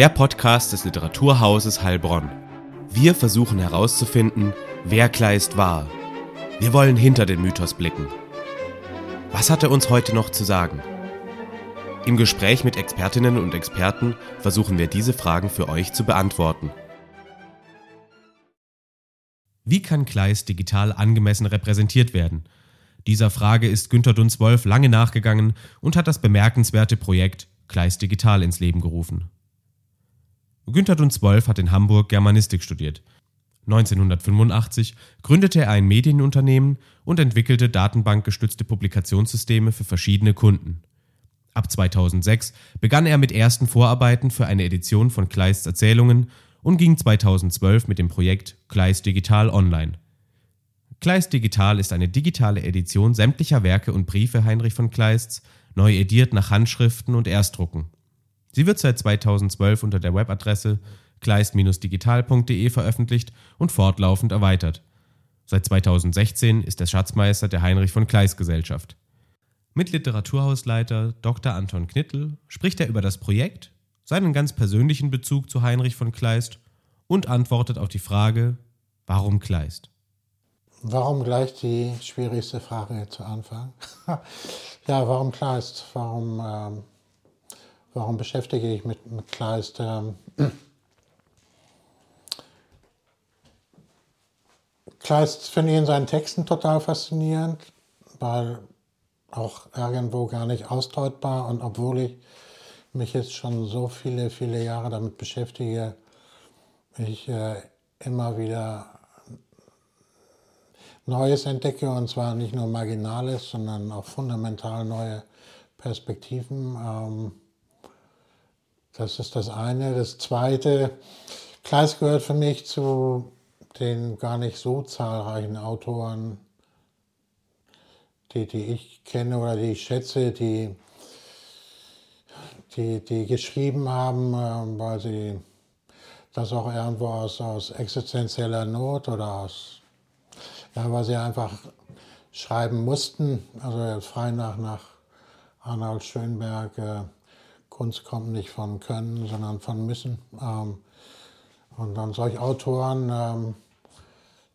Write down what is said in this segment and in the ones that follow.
Der Podcast des Literaturhauses Heilbronn. Wir versuchen herauszufinden, wer Kleist war. Wir wollen hinter den Mythos blicken. Was hat er uns heute noch zu sagen? Im Gespräch mit Expertinnen und Experten versuchen wir diese Fragen für euch zu beantworten. Wie kann Kleist digital angemessen repräsentiert werden? Dieser Frage ist Günter Dunz-Wolf lange nachgegangen und hat das bemerkenswerte Projekt Kleist Digital ins Leben gerufen. Günter Dunz-Wolf hat in Hamburg Germanistik studiert. 1985 gründete er ein Medienunternehmen und entwickelte datenbankgestützte Publikationssysteme für verschiedene Kunden. Ab 2006 begann er mit ersten Vorarbeiten für eine Edition von Kleists Erzählungen und ging 2012 mit dem Projekt Kleist Digital online. Kleist Digital ist eine digitale Edition sämtlicher Werke und Briefe Heinrich von Kleists, neu ediert nach Handschriften und Erstdrucken. Sie wird seit 2012 unter der Webadresse kleist-digital.de veröffentlicht und fortlaufend erweitert. Seit 2016 ist er Schatzmeister der Heinrich von Kleist Gesellschaft. Mit Literaturhausleiter Dr. Anton Knittel spricht er über das Projekt, seinen ganz persönlichen Bezug zu Heinrich von Kleist und antwortet auf die Frage, warum Kleist? Warum gleich die schwierigste Frage zu Anfang? ja, warum Kleist? Warum, ähm, warum beschäftige ich mich mit, mit Kleist? Kleist finde ich in seinen Texten total faszinierend, weil auch irgendwo gar nicht ausdeutbar und obwohl ich mich jetzt schon so viele, viele Jahre damit beschäftige, ich äh, immer wieder Neues entdecke und zwar nicht nur Marginales, sondern auch fundamental neue Perspektiven. Ähm, das ist das eine. Das zweite, Kleist gehört für mich zu den gar nicht so zahlreichen Autoren, die, die ich kenne oder die ich schätze, die, die, die geschrieben haben, äh, weil sie das auch irgendwo aus, aus existenzieller Not oder aus, ja, weil sie einfach schreiben mussten. Also frei nach, nach Arnold Schönberg, äh, Kunst kommt nicht von Können, sondern von Müssen. Ähm, und dann solche Autoren, ähm,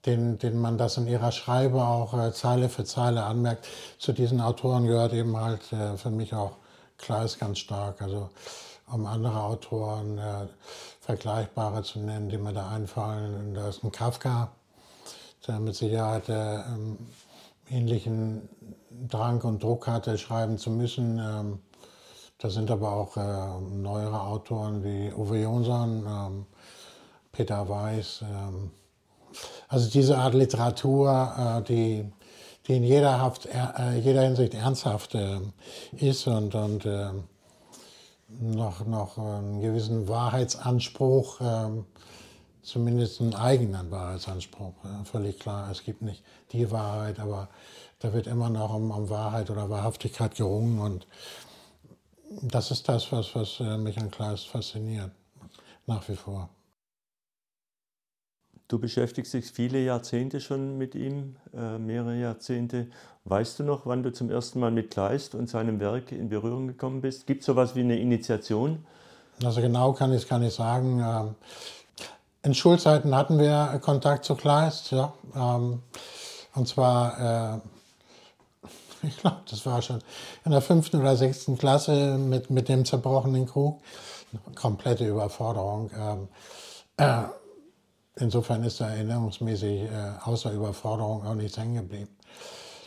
denen, denen man das in ihrer Schreibe auch äh, Zeile für Zeile anmerkt, zu diesen Autoren gehört eben halt äh, für mich auch Kleist ganz stark. Also um andere Autoren äh, vergleichbare zu nennen, die mir da einfallen, da ist ein Kafka, der mit Sicherheit äh, ähm, ähnlichen Drang und Druck hatte, schreiben zu müssen. Ähm, da sind aber auch äh, neuere Autoren wie Uwe Jonsson, ähm, Peter Weiß. Ähm, also diese Art Literatur, äh, die, die in jeder, Haft, äh, jeder Hinsicht ernsthaft äh, ist und, und äh, noch, noch einen gewissen Wahrheitsanspruch, äh, zumindest einen eigenen Wahrheitsanspruch. Äh, völlig klar, es gibt nicht die Wahrheit, aber da wird immer noch um, um Wahrheit oder Wahrhaftigkeit gerungen und das ist das, was, was äh, mich an Kleist fasziniert, nach wie vor. Du beschäftigst dich viele Jahrzehnte schon mit ihm, äh, mehrere Jahrzehnte. Weißt du noch, wann du zum ersten Mal mit Kleist und seinem Werk in Berührung gekommen bist? Gibt es sowas wie eine Initiation? Also genau kann ich es gar nicht sagen. Ähm, in Schulzeiten hatten wir Kontakt zu Kleist, ja. Ähm, und zwar, äh, ich glaube, das war schon in der fünften oder sechsten Klasse mit, mit dem zerbrochenen Krug. Komplette Überforderung. Ähm, äh, Insofern ist da erinnerungsmäßig äh, außer Überforderung auch nichts hängen geblieben.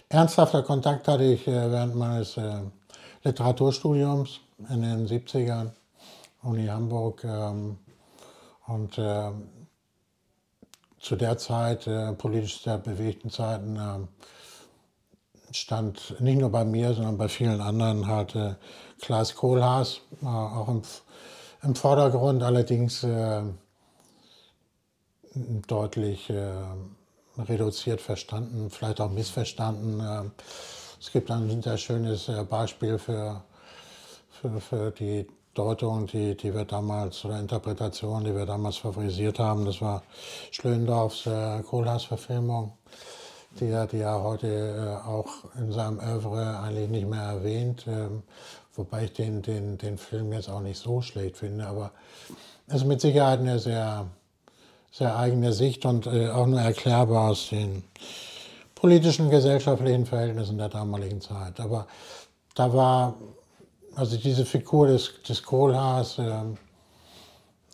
Ernsthafter Kontakt hatte ich äh, während meines äh, Literaturstudiums in den 70ern, Uni Hamburg. Ähm, und äh, zu der Zeit, äh, politisch sehr bewegten Zeiten, äh, stand nicht nur bei mir, sondern bei vielen anderen halt äh, Klaas Kohlhaas, äh, auch im, im Vordergrund, allerdings äh, deutlich äh, reduziert verstanden, vielleicht auch missverstanden. Äh, es gibt ein sehr schönes äh, Beispiel für, für, für die Deutung, die, die wir damals, oder Interpretation, die wir damals favorisiert haben. Das war Schlöndorffs äh, Kohlhaas-Verfilmung, die er, die er heute äh, auch in seinem Oeuvre eigentlich nicht mehr erwähnt. Ähm, wobei ich den, den, den Film jetzt auch nicht so schlecht finde, aber es ist mit Sicherheit eine sehr, sehr eigene Sicht und äh, auch nur erklärbar aus den politischen gesellschaftlichen Verhältnissen der damaligen Zeit. Aber da war also diese Figur des, des Kohlhaas äh,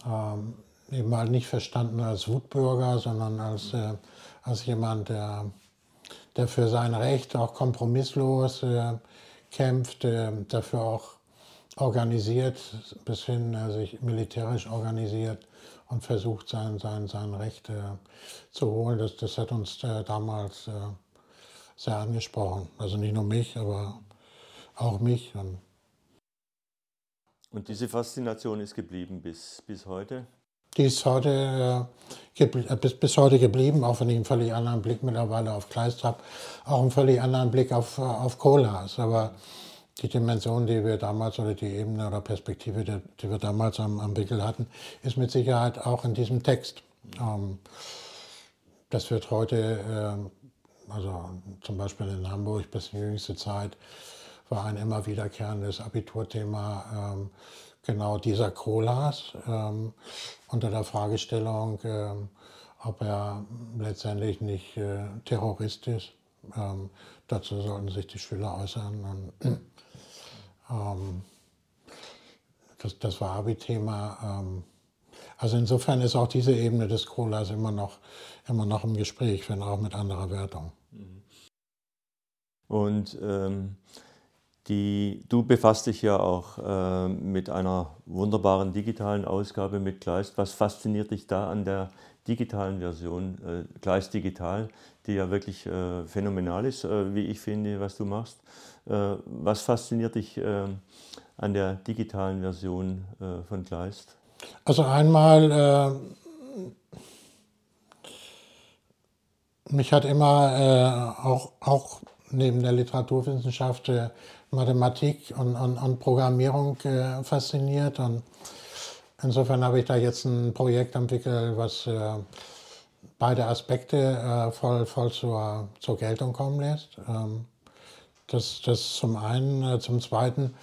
ähm, eben halt nicht verstanden als Wutbürger, sondern als, äh, als jemand, der, der für sein Recht auch kompromisslos äh, kämpft, äh, dafür auch organisiert, bis hin äh, sich militärisch organisiert und versucht, sein, sein, sein Recht äh, zu holen. Das, das hat uns damals sehr angesprochen. Also nicht nur mich, aber auch mich. Und und diese Faszination ist geblieben bis, bis heute? Die ist heute, äh, äh, bis, heute geblieben, auch wenn ich einen völlig anderen Blick mittlerweile auf Kleist habe, auch einen völlig anderen Blick auf, äh, auf Kohlhaas. Aber die Dimension, die wir damals oder die Ebene oder Perspektive, die, die wir damals am, am Wickel hatten, ist mit Sicherheit auch in diesem Text. Ähm, das wird heute, äh, also zum Beispiel in Hamburg bis in die jüngste Zeit, war ein immer wiederkehrendes Abiturthema. Ähm, genau dieser Kohlhaas ähm, unter der Fragestellung, ähm, ob er letztendlich nicht äh, Terrorist ist. Ähm, dazu sollten sich die Schüler äußern. Und, ähm, das, das, war Abi-Thema. Ähm, also insofern ist auch diese Ebene des Kohlhaas immer noch, immer noch im Gespräch, wenn auch mit anderer Wertung. Und ähm, die, du befasst dich ja auch äh, mit einer wunderbaren digitalen Ausgabe mit Kleist. Was fasziniert dich da an der digitalen Version, äh, Kleist Digital, die ja wirklich äh, phänomenal ist, äh, wie ich finde, was du machst? Äh, was fasziniert dich äh, an der digitalen Version von Kleist? Also einmal, mich hat immer auch, auch neben der Literaturwissenschaft Mathematik und, und, und Programmierung äh, fasziniert. Und insofern habe ich da jetzt ein Projekt entwickelt, was äh, beide Aspekte äh, voll, voll zur, zur Geltung kommen lässt. Ähm, das, das zum einen. Äh, zum zweiten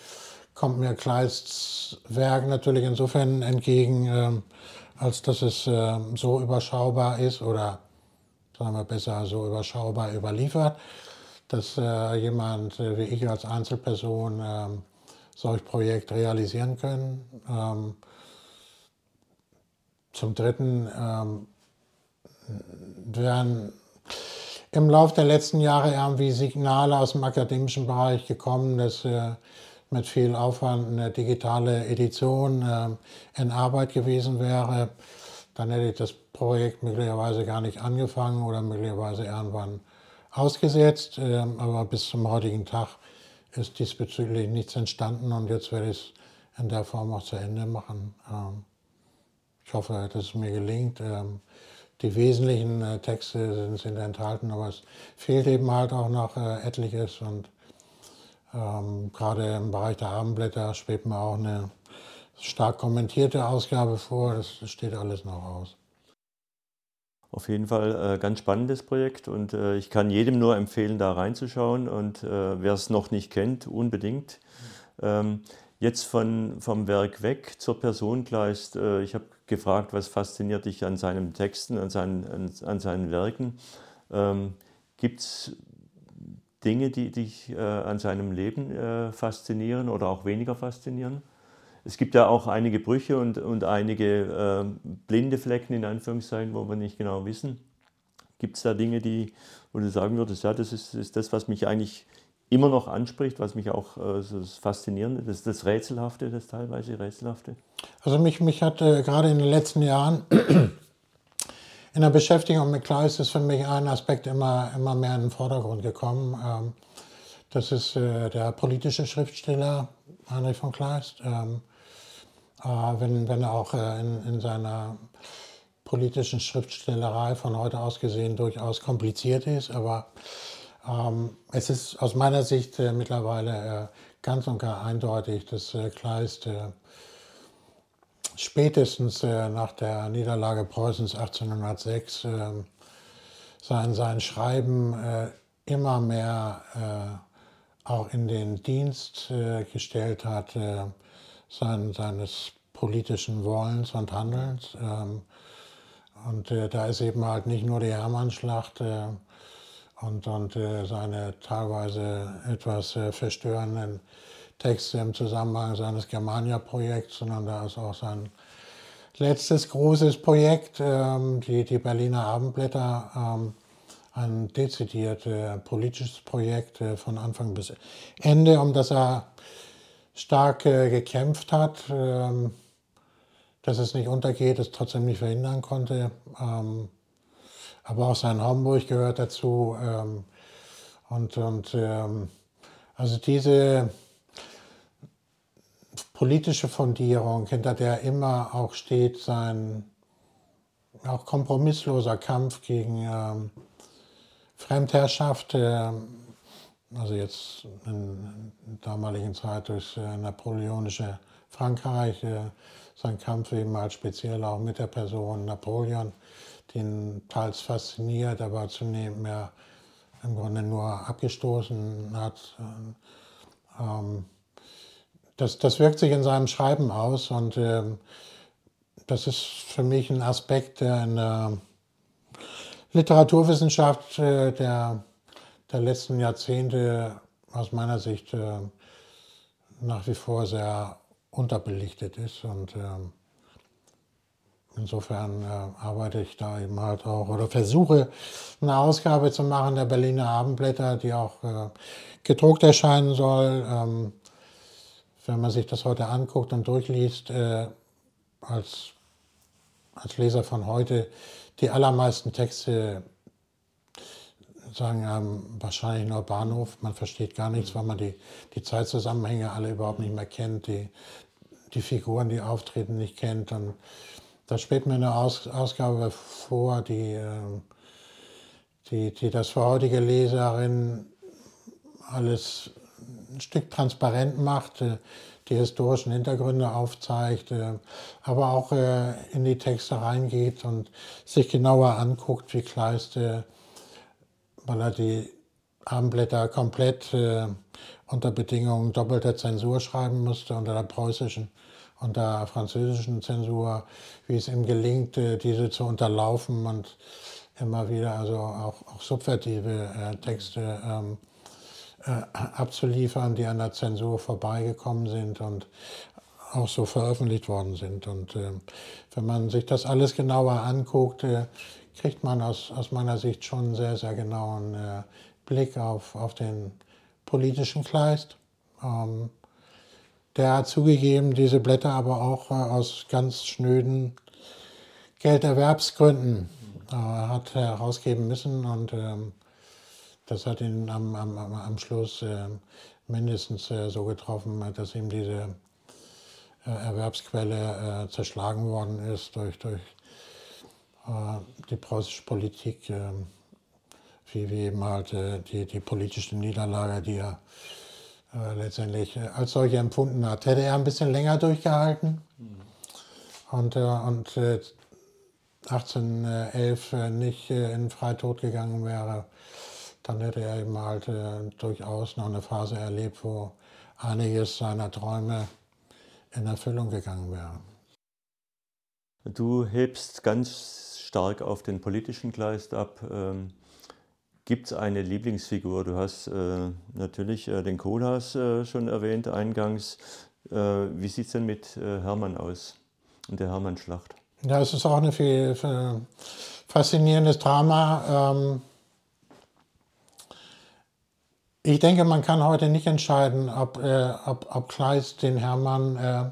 kommt mir Kleists Werk natürlich insofern entgegen, ähm, als dass es ähm, so überschaubar ist oder sagen wir besser so überschaubar überliefert dass äh, jemand äh, wie ich als Einzelperson äh, solch Projekt realisieren können. Ähm, zum Dritten ähm, werden im Laufe der letzten Jahre irgendwie Signale aus dem akademischen Bereich gekommen, dass äh, mit viel Aufwand eine digitale Edition äh, in Arbeit gewesen wäre. Dann hätte ich das Projekt möglicherweise gar nicht angefangen oder möglicherweise irgendwann ausgesetzt, ähm, aber bis zum heutigen Tag ist diesbezüglich nichts entstanden und jetzt werde ich es in der Form auch zu Ende machen. Ähm, ich hoffe, dass es mir gelingt. Ähm, die wesentlichen äh, Texte sind, enthalten, aber es fehlt eben halt auch noch äh, etliches und gerade im Bereich der Abendblätter schwebt mir auch eine stark kommentierte Ausgabe vor. Das steht alles noch aus. Auf jeden Fall ein äh, ganz spannendes Projekt und äh, ich kann jedem nur empfehlen, da reinzuschauen und äh, wer es noch nicht kennt, unbedingt. Ähm, jetzt von, vom Werk weg zur Person Kleist. ich habe gefragt, was fasziniert dich an seinen Texten, an seinen, an, an seinen Werken. Ähm, Gibt es Dinge, die dich an seinem Leben faszinieren oder auch weniger faszinieren? Es gibt ja auch einige Brüche und, und einige äh, blinde Flecken in Anführungszeichen, wo wir nicht genau wissen. Gibt es da Dinge, die, wo du sagen würdest, ja, das ist, ist, das, was mich eigentlich immer noch anspricht, was mich auch äh, so das Faszinierende, das, das Rätselhafte, das teilweise Rätselhafte? Also mich, mich hat äh, gerade in den letzten Jahren in der Beschäftigung mit Kleist ist für mich ein Aspekt immer, immer mehr in den Vordergrund gekommen. Ähm, das ist äh, der politische Schriftsteller Heinrich von Kleist. Ähm, äh, wenn, wenn er auch äh, in, in seiner politischen Schriftstellerei von heute aus gesehen durchaus kompliziert ist, aber ähm, es ist aus meiner Sicht äh, mittlerweile äh, ganz und gar eindeutig, dass äh, Kleist äh, spätestens äh, nach der Niederlage Preußens 1806 ähm, sein, sein Schreiben immer mehr auch in den Dienst gestellt hat sein, seines politischen Wollens und Handelns. Ähm, und da ist eben halt nicht nur die Hermannschlacht, und, und äh, seine teilweise etwas äh, verstörenden Texte im Zusammenhang seines Germania-Projekts, sondern da ist auch sein letztes großes Projekt, ähm, die, die Berliner Abendblätter, ähm, ein dezidiert äh, politisches Projekt äh, von Anfang bis Ende, um das er stark äh, gekämpft hat, ähm, dass es nicht untergeht, es trotzdem nicht verhindern konnte. Ähm, aber auch sein Homburg gehört dazu. Ähm, und und ähm, also diese politische Fundierung, hinter der immer auch steht sein auch kompromissloser Kampf gegen ähm, Fremdherrschaft, äh, also jetzt in, in damaligen Zeit durch äh, napoleonische Frankreich, äh, sein Kampf eben halt speziell auch mit der Person Napoleon den teils fasziniert, aber zunehmend mehr im Grunde nur abgestoßen hat. Ähm, das, das wirkt sich in seinem Schreiben aus und ähm, das ist für mich ein Aspekt, der in der Literaturwissenschaft äh, der, der letzten Jahrzehnte aus meiner Sicht äh, nach wie vor sehr unterbelichtet ist und ähm, Insofern äh, arbeite ich da eben halt auch oder versuche eine Ausgabe zu machen der Berliner Abendblätter, die auch äh, gedruckt erscheinen soll. Ähm, wenn man sich das heute anguckt und durchliest, als, als Leser von heute, die allermeisten Texte sagen ähm, wahrscheinlich nur Bahnhof. Man versteht gar nichts, weil man die, die Zeitzusammenhänge alle überhaupt nicht mehr kennt, die, die Figuren, die auftreten, nicht kennt. Und da spielt mir eine Aus Ausgabe vor, die, ähm, die, die das für heutige Leserinnen alles ein Stück transparent macht, äh, die historischen Hintergründe aufzeigt, äh, aber auch äh, in die Texte reingeht und sich genauer anguckt, wie Kleist, weil er die Abendblätter komplett unter Bedingungen doppelter Zensur schreiben musste, unter der preußischen unter französischen Zensur, wie es ihm gelingt, diese zu unterlaufen und immer wieder also auch, auch subvertive äh, Texte ähm, äh, abzuliefern, die an der Zensur vorbeigekommen sind und auch so veröffentlicht worden sind. Und äh, wenn man sich das alles genauer anguckt, äh, kriegt man aus, aus meiner Sicht schon einen sehr, sehr genauen äh, Blick auf, auf den politischen Kleist. Ähm, der hat zugegeben, diese Blätter aber auch äh, aus ganz schnöden Gelderwerbsgründen äh, hat herausgeben müssen und ähm, das hat ihn am, am, am Schluss äh, mindestens äh, so getroffen, dass ihm diese äh, Erwerbsquelle zerschlagen worden ist durch, durch die preußische Politik, ähm, wie, wie eben halt die, die politische Niederlage, die er äh, letztendlich äh, als solche empfunden hat. Hätte er ein bisschen länger durchgehalten und, äh, und 1811 nicht in Freitod gegangen wäre, dann hätte er eben halt durchaus noch eine Phase erlebt, wo einiges seiner Träume in Erfüllung gegangen wäre. Du hebst ganz stark auf den politischen Kleist ab. Ähm, Gibt es eine Lieblingsfigur? Du hast äh, natürlich äh, den Kohlhaas äh, schon erwähnt eingangs. Äh, wie sieht es denn mit äh, Hermann aus und der Hermann-Schlacht? Ja, es ist auch ein viel, viel faszinierendes Drama. Ähm ich denke, man kann heute nicht entscheiden, ob, äh, ob, ob Kleist den Hermann,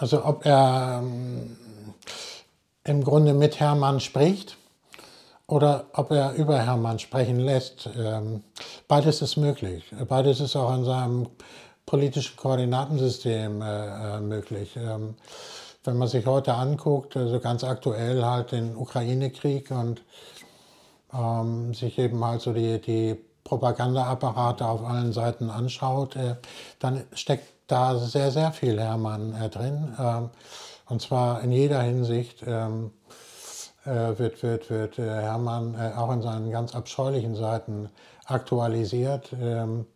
also ob er ähm, im Grunde mit Hermann spricht oder ob er über Hermann sprechen lässt. Ähm, beides ist möglich. Beides ist auch in seinem politische Koordinatensystem äh, äh, möglich. Ähm, wenn man sich heute anguckt, also ganz aktuell halt den Ukraine-Krieg und ähm, sich eben halt so die, die Propagandaapparate auf allen Seiten anschaut, äh, dann steckt da sehr, sehr viel Hermann äh, drin. Ähm, und zwar in jeder Hinsicht ähm, äh, wird, wird, wird Hermann auch in seinen ganz abscheulichen Seiten aktualisiert ähm,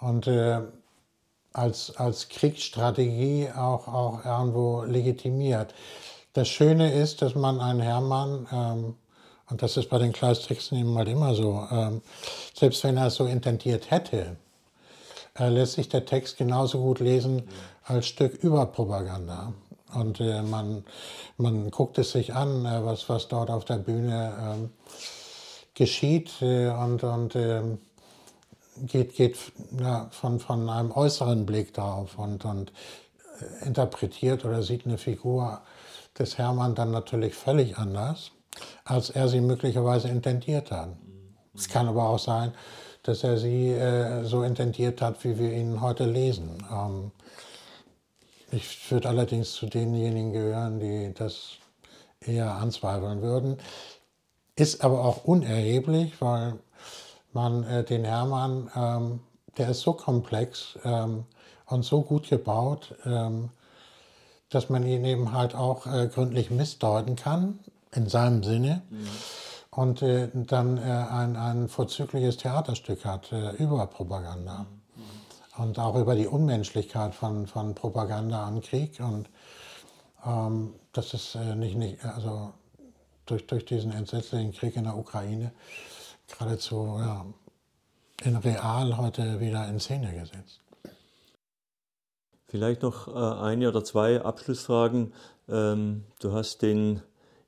und als, als Kriegsstrategie auch, auch irgendwo legitimiert. Das Schöne ist, dass man einen Hermann und das ist bei den Kleistexten eben halt immer so. Ähm, selbst wenn er es so intendiert hätte, äh, lässt sich der Text genauso gut lesen als Stück über Propaganda. Und äh, man, man guckt es sich an, äh, was, was dort auf der Bühne ähm, geschieht äh, und, und ähm, geht, geht ja, von, von einem äußeren Blick darauf und, und äh, interpretiert oder sieht eine Figur des Hermann dann natürlich völlig anders als er sie möglicherweise intendiert hat. Es kann aber auch sein, dass er sie äh, so intendiert hat, wie wir ihn heute lesen. Ähm, ich würde allerdings zu denjenigen gehören, die das eher anzweifeln würden. Ist aber auch unerheblich, weil man äh, den Hermann, ähm, der ist so komplex ähm, und so gut gebaut, ähm, dass man ihn eben halt auch äh, gründlich missdeuten kann in seinem Sinne. Mhm. Und äh, dann äh, ein, ein vorzügliches Theaterstück hat äh, über Propaganda. Mhm. Und auch über die Unmenschlichkeit von, von Propaganda an Krieg. Und ähm, das ist äh, nicht, nicht, also durch, durch diesen entsetzlichen Krieg in der Ukraine geradezu ja, in real heute wieder in Szene gesetzt. Vielleicht noch äh, eine oder zwei Abschlussfragen. Ähm, du hast den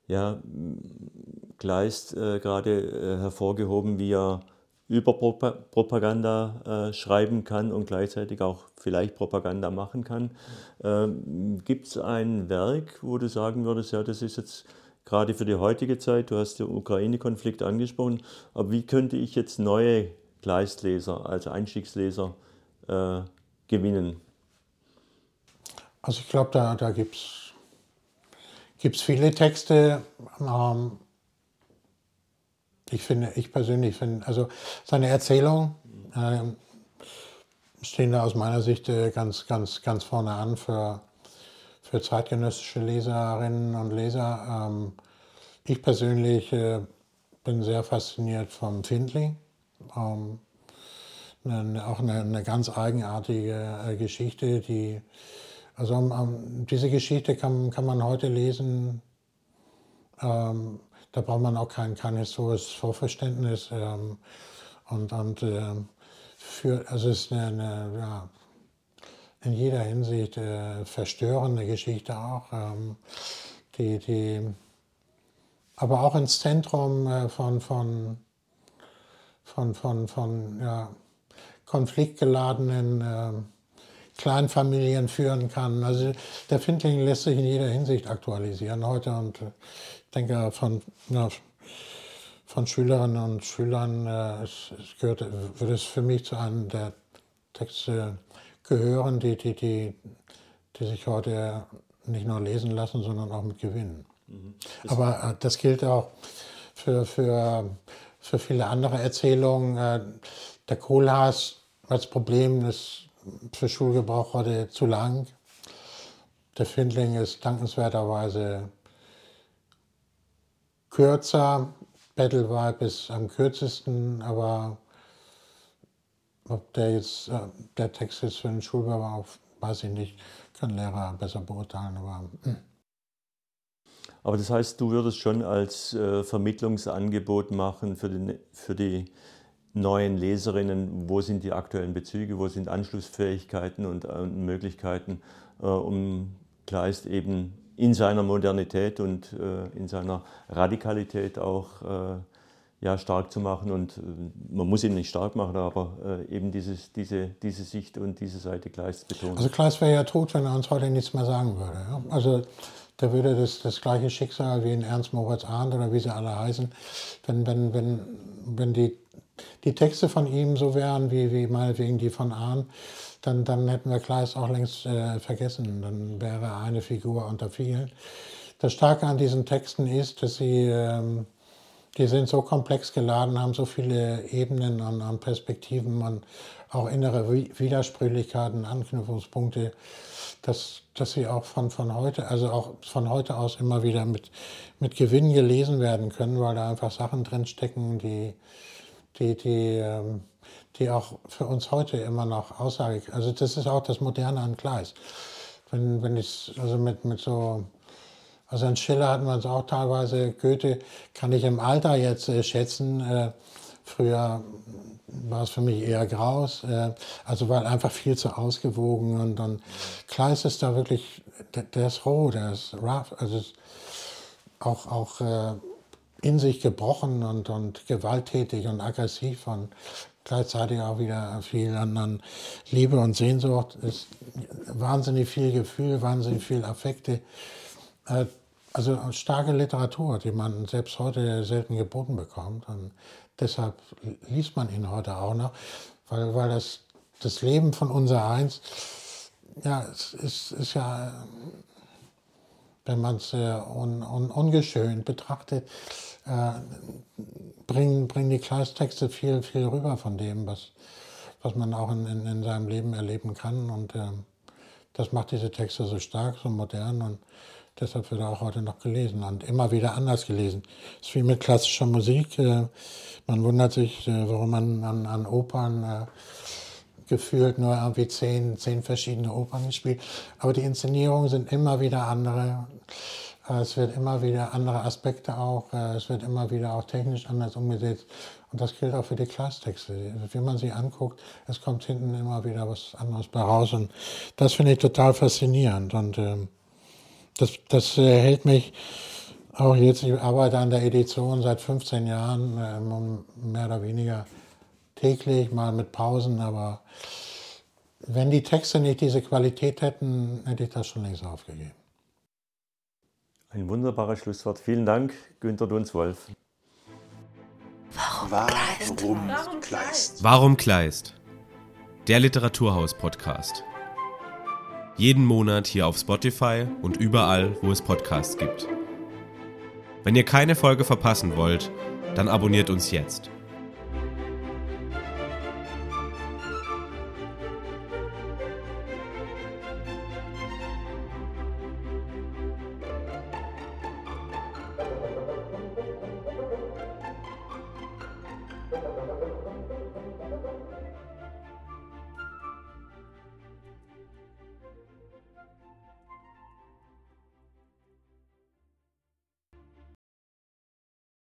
ja, Kleist äh, gerade äh, hervorgehoben, wie er über Propaganda äh, schreiben kann und gleichzeitig auch vielleicht Propaganda machen kann. Ähm, Gibt es ein Werk, wo du sagen würdest, ja, das ist jetzt gerade für die heutige Zeit, du hast den Ukraine-Konflikt angesprochen, aber wie könnte ich jetzt neue Kleistleser, also Einstiegsleser, äh, gewinnen? Also ich glaube, da, da gibt es gibt es viele Texte. Ähm, ich finde, ich persönlich finde, also seine Erzählungen äh, stehen da aus meiner Sicht äh, ganz, ganz, ganz vorne an für, für zeitgenössische Leserinnen und Leser. Ähm, ich persönlich äh, bin sehr fasziniert vom Findling. Ähm, eine, auch eine, eine, ganz eigenartige äh, Geschichte, die also um, diese Geschichte kann, kann man heute lesen. Ähm, da braucht man auch kein, kein historisches Vorverständnis. Ähm, und und ähm, für, also es ist eine, eine ja, in jeder Hinsicht äh, verstörende Geschichte auch, ähm, die, die aber auch ins Zentrum äh, von, von, von, von, von ja, konfliktgeladenen äh, Kleinfamilien führen kann. Also der Findling lässt sich in jeder Hinsicht aktualisieren heute und äh, ich denke von, na, von Schülerinnen und Schülern äh, es, es gehört, würde es für mich zu einem der Texte gehören, die, die, die, die sich heute nicht nur lesen lassen, sondern auch mit gewinnen. Mhm. Aber äh, das gilt auch für, für, für viele andere Erzählungen. Äh, der Kohlhaas als Problem ist für Schulgebrauch heute zu lang. Der Findling ist dankenswerterweise kürzer. Battlevibe ist am kürzesten, aber ob der jetzt äh, der Text jetzt für den Schulgebrauch, weiß ich nicht, kann Lehrer besser beurteilen. Aber, hm. aber das heißt, du würdest schon als äh, Vermittlungsangebot machen für, den, für die neuen Leserinnen, wo sind die aktuellen Bezüge, wo sind Anschlussfähigkeiten und äh, Möglichkeiten, äh, um Kleist eben in seiner Modernität und äh, in seiner Radikalität auch äh, ja, stark zu machen. Und äh, man muss ihn nicht stark machen, aber äh, eben dieses, diese, diese Sicht und diese Seite Kleist betonen. Also Kleist wäre ja tot, wenn er uns heute nichts mehr sagen würde. Ja? Also der würde das, das gleiche Schicksal wie in Ernst Moritz Arndt oder wie sie alle heißen, wenn, wenn, wenn, wenn die die Texte von ihm so wären wie, wie meinetwegen die von Ahn, dann, dann hätten wir Kleist auch längst äh, vergessen. Dann wäre er eine Figur unter vielen. Das Starke an diesen Texten ist, dass sie, ähm, die sind so komplex geladen, haben so viele Ebenen an, an Perspektiven und auch innere Widersprüchlichkeiten, Anknüpfungspunkte, dass, dass sie auch von, von heute, also auch von heute aus immer wieder mit, mit Gewinn gelesen werden können, weil da einfach Sachen drinstecken, die, die, die, ähm, die auch für uns heute immer noch Aussage, also das ist auch das Moderne an Kleist. Wenn, wenn ich, also mit, mit so, also an Schiller hatten wir es auch teilweise, Goethe kann ich im Alter jetzt äh, schätzen, äh, früher war es für mich eher graus, äh, also weil einfach viel zu ausgewogen und dann Kleist ist da wirklich, der, der ist roh, der ist rough, also auch, auch äh, in sich gebrochen und, und gewalttätig und aggressiv und gleichzeitig auch wieder viel an, an Liebe und Sehnsucht. ist wahnsinnig viel Gefühl, wahnsinnig viel Affekte. Äh, also starke Literatur, die man selbst heute selten geboten bekommt. Und deshalb liest man ihn heute auch noch, weil, weil das, das Leben von unser Eins, ja, es ist, ist ja, wenn man es äh, un, un, ungeschönt betrachtet, äh, bringen, bringen die Kleistexte viel, viel rüber von dem, was, was man auch in, in, in seinem Leben erleben kann. Und äh, das macht diese Texte so stark, so modern und deshalb wird er auch heute noch gelesen und immer wieder anders gelesen. Es ist wie mit klassischer Musik. Äh, man wundert sich, äh, warum man an, an Opern äh, gefühlt nur irgendwie zehn, zehn verschiedene Opern gespielt. Aber die Inszenierungen sind immer wieder andere. Äh, es wird immer wieder andere Aspekte auch, äh, es wird immer wieder auch technisch anders umgesetzt. Und das gilt auch für die Klassentexte. Wenn man sie anguckt, es kommt hinten immer wieder was anderes bei raus. Und das finde ich total faszinierend. Und ähm, das, das äh, hält mich auch jetzt, ich arbeite an der Edition seit 15 Jahren, äh, mehr oder weniger täglich, mal mit Pausen, aber wenn die Texte nicht diese Qualität hätten, hätte ich das schon längst aufgegeben. Ein wunderbares Schlusswort. Vielen Dank, Günter Dunswolf. Warum Kleist? Warum Kleist? Warum Kleist? Der Literaturhaus-Podcast. Jeden Monat hier auf Spotify und überall, wo es Podcasts gibt. Wenn ihr keine Folge verpassen wollt, dann abonniert uns jetzt.